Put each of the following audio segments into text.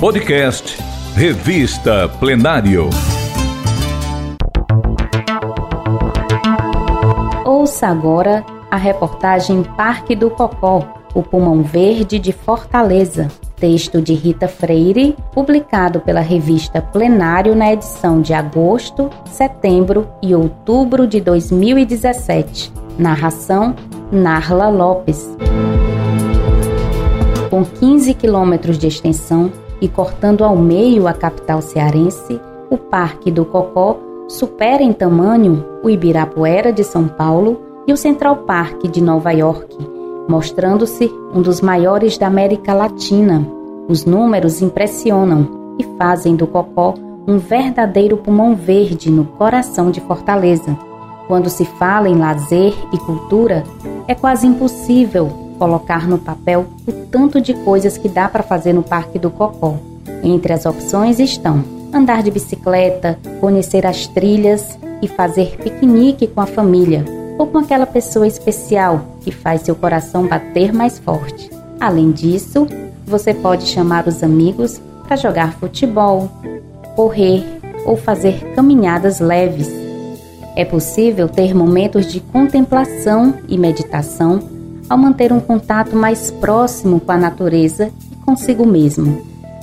Podcast Revista Plenário. Ouça agora a reportagem Parque do Cocó, o pulmão verde de Fortaleza. Texto de Rita Freire, publicado pela revista Plenário na edição de agosto, setembro e outubro de 2017. Narração Narla Lopes. Com 15 quilômetros de extensão, e cortando ao meio a capital cearense, o Parque do Cocó supera em tamanho o Ibirapuera de São Paulo e o Central Park de Nova York, mostrando-se um dos maiores da América Latina. Os números impressionam e fazem do Cocó um verdadeiro pulmão verde no coração de Fortaleza. Quando se fala em lazer e cultura, é quase impossível colocar no papel o tanto de coisas que dá para fazer no Parque do Cocó. Entre as opções estão andar de bicicleta, conhecer as trilhas e fazer piquenique com a família ou com aquela pessoa especial que faz seu coração bater mais forte. Além disso, você pode chamar os amigos para jogar futebol, correr ou fazer caminhadas leves. É possível ter momentos de contemplação e meditação ao manter um contato mais próximo com a natureza e consigo mesmo.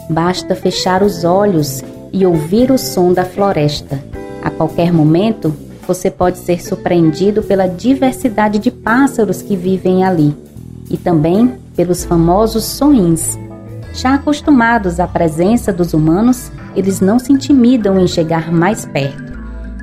Basta fechar os olhos e ouvir o som da floresta. A qualquer momento, você pode ser surpreendido pela diversidade de pássaros que vivem ali e também pelos famosos sonhos. Já acostumados à presença dos humanos, eles não se intimidam em chegar mais perto.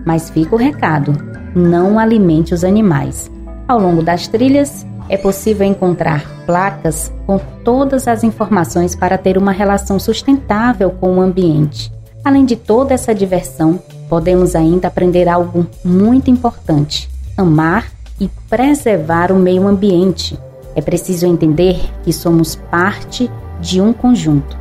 Mas fica o recado: não alimente os animais. Ao longo das trilhas, é possível encontrar placas com todas as informações para ter uma relação sustentável com o ambiente. Além de toda essa diversão, podemos ainda aprender algo muito importante: amar e preservar o meio ambiente. É preciso entender que somos parte de um conjunto.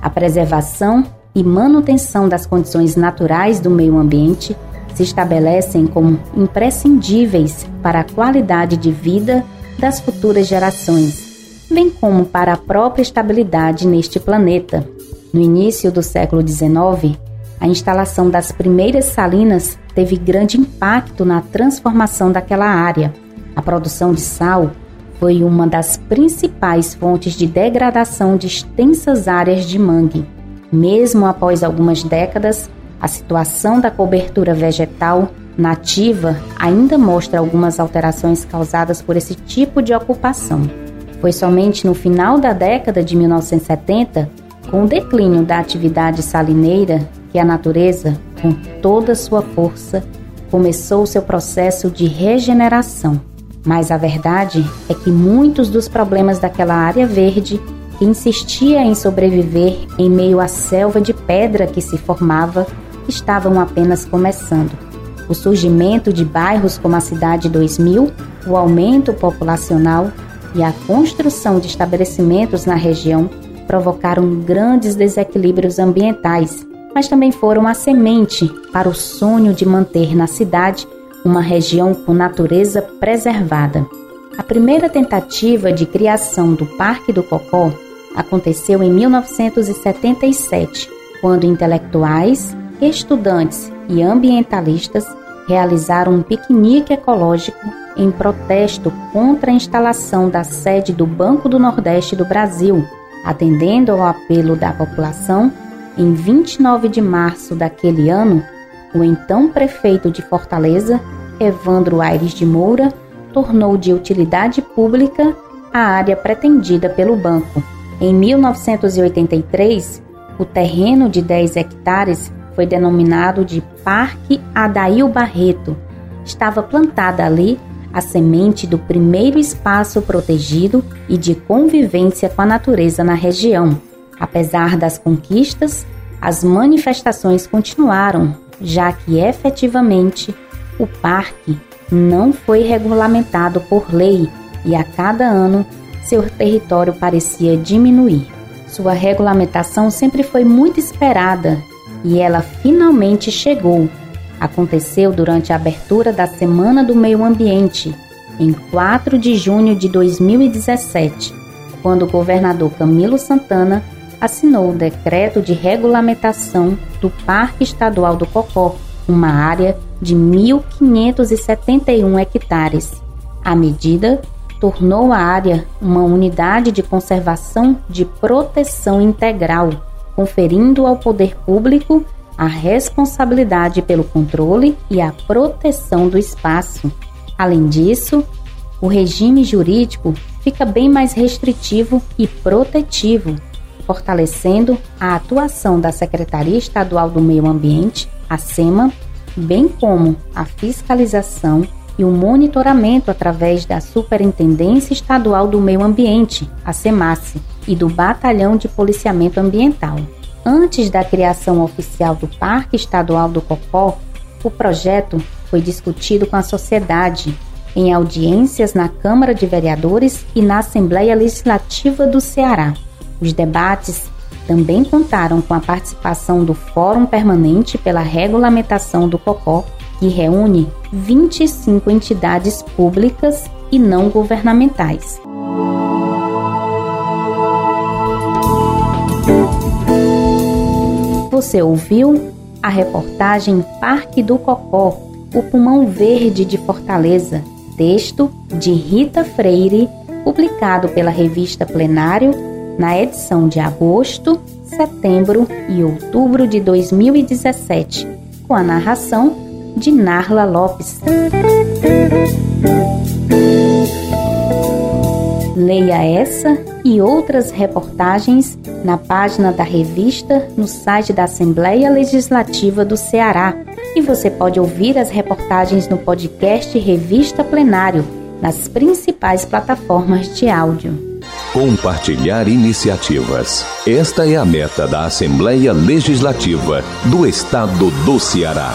A preservação e manutenção das condições naturais do meio ambiente se estabelecem como imprescindíveis para a qualidade de vida das futuras gerações, bem como para a própria estabilidade neste planeta. No início do século XIX, a instalação das primeiras salinas teve grande impacto na transformação daquela área. A produção de sal foi uma das principais fontes de degradação de extensas áreas de mangue. Mesmo após algumas décadas, a situação da cobertura vegetal nativa ainda mostra algumas alterações causadas por esse tipo de ocupação. Foi somente no final da década de 1970, com o declínio da atividade salineira, que a natureza, com toda sua força, começou seu processo de regeneração. Mas a verdade é que muitos dos problemas daquela área verde, que insistia em sobreviver em meio à selva de pedra que se formava, estavam apenas começando. O surgimento de bairros como a Cidade 2000, o aumento populacional e a construção de estabelecimentos na região provocaram grandes desequilíbrios ambientais, mas também foram a semente para o sonho de manter na cidade uma região com natureza preservada. A primeira tentativa de criação do Parque do Cocó aconteceu em 1977, quando intelectuais, estudantes e ambientalistas realizaram um piquenique ecológico em protesto contra a instalação da sede do Banco do Nordeste do Brasil, atendendo ao apelo da população. Em 29 de março daquele ano, o então prefeito de Fortaleza, Evandro Aires de Moura, tornou de utilidade pública a área pretendida pelo banco. Em 1983, o terreno de 10 hectares foi denominado de Parque Adail Barreto. Estava plantada ali a semente do primeiro espaço protegido e de convivência com a natureza na região. Apesar das conquistas, as manifestações continuaram, já que efetivamente o parque não foi regulamentado por lei e a cada ano seu território parecia diminuir. Sua regulamentação sempre foi muito esperada e ela finalmente chegou. Aconteceu durante a abertura da Semana do Meio Ambiente, em 4 de junho de 2017, quando o governador Camilo Santana assinou o decreto de regulamentação do Parque Estadual do Cocó, uma área de 1.571 hectares. A medida tornou a área uma unidade de conservação de proteção integral, conferindo ao poder público a responsabilidade pelo controle e a proteção do espaço. Além disso, o regime jurídico fica bem mais restritivo e protetivo, fortalecendo a atuação da Secretaria Estadual do Meio Ambiente, a SEMA, bem como a fiscalização e o monitoramento através da Superintendência Estadual do Meio Ambiente, a SEMASSE, e do Batalhão de Policiamento Ambiental. Antes da criação oficial do Parque Estadual do Cocó, o projeto foi discutido com a sociedade em audiências na Câmara de Vereadores e na Assembleia Legislativa do Ceará. Os debates também contaram com a participação do Fórum Permanente pela Regulamentação do Cocó, que reúne 25 entidades públicas e não governamentais. Você ouviu a reportagem Parque do Cocó, o pulmão verde de Fortaleza, texto de Rita Freire, publicado pela revista Plenário na edição de agosto, setembro e outubro de 2017, com a narração de Narla Lopes. Leia essa e outras reportagens na página da revista no site da Assembleia Legislativa do Ceará. E você pode ouvir as reportagens no podcast Revista Plenário, nas principais plataformas de áudio. Compartilhar iniciativas. Esta é a meta da Assembleia Legislativa do Estado do Ceará.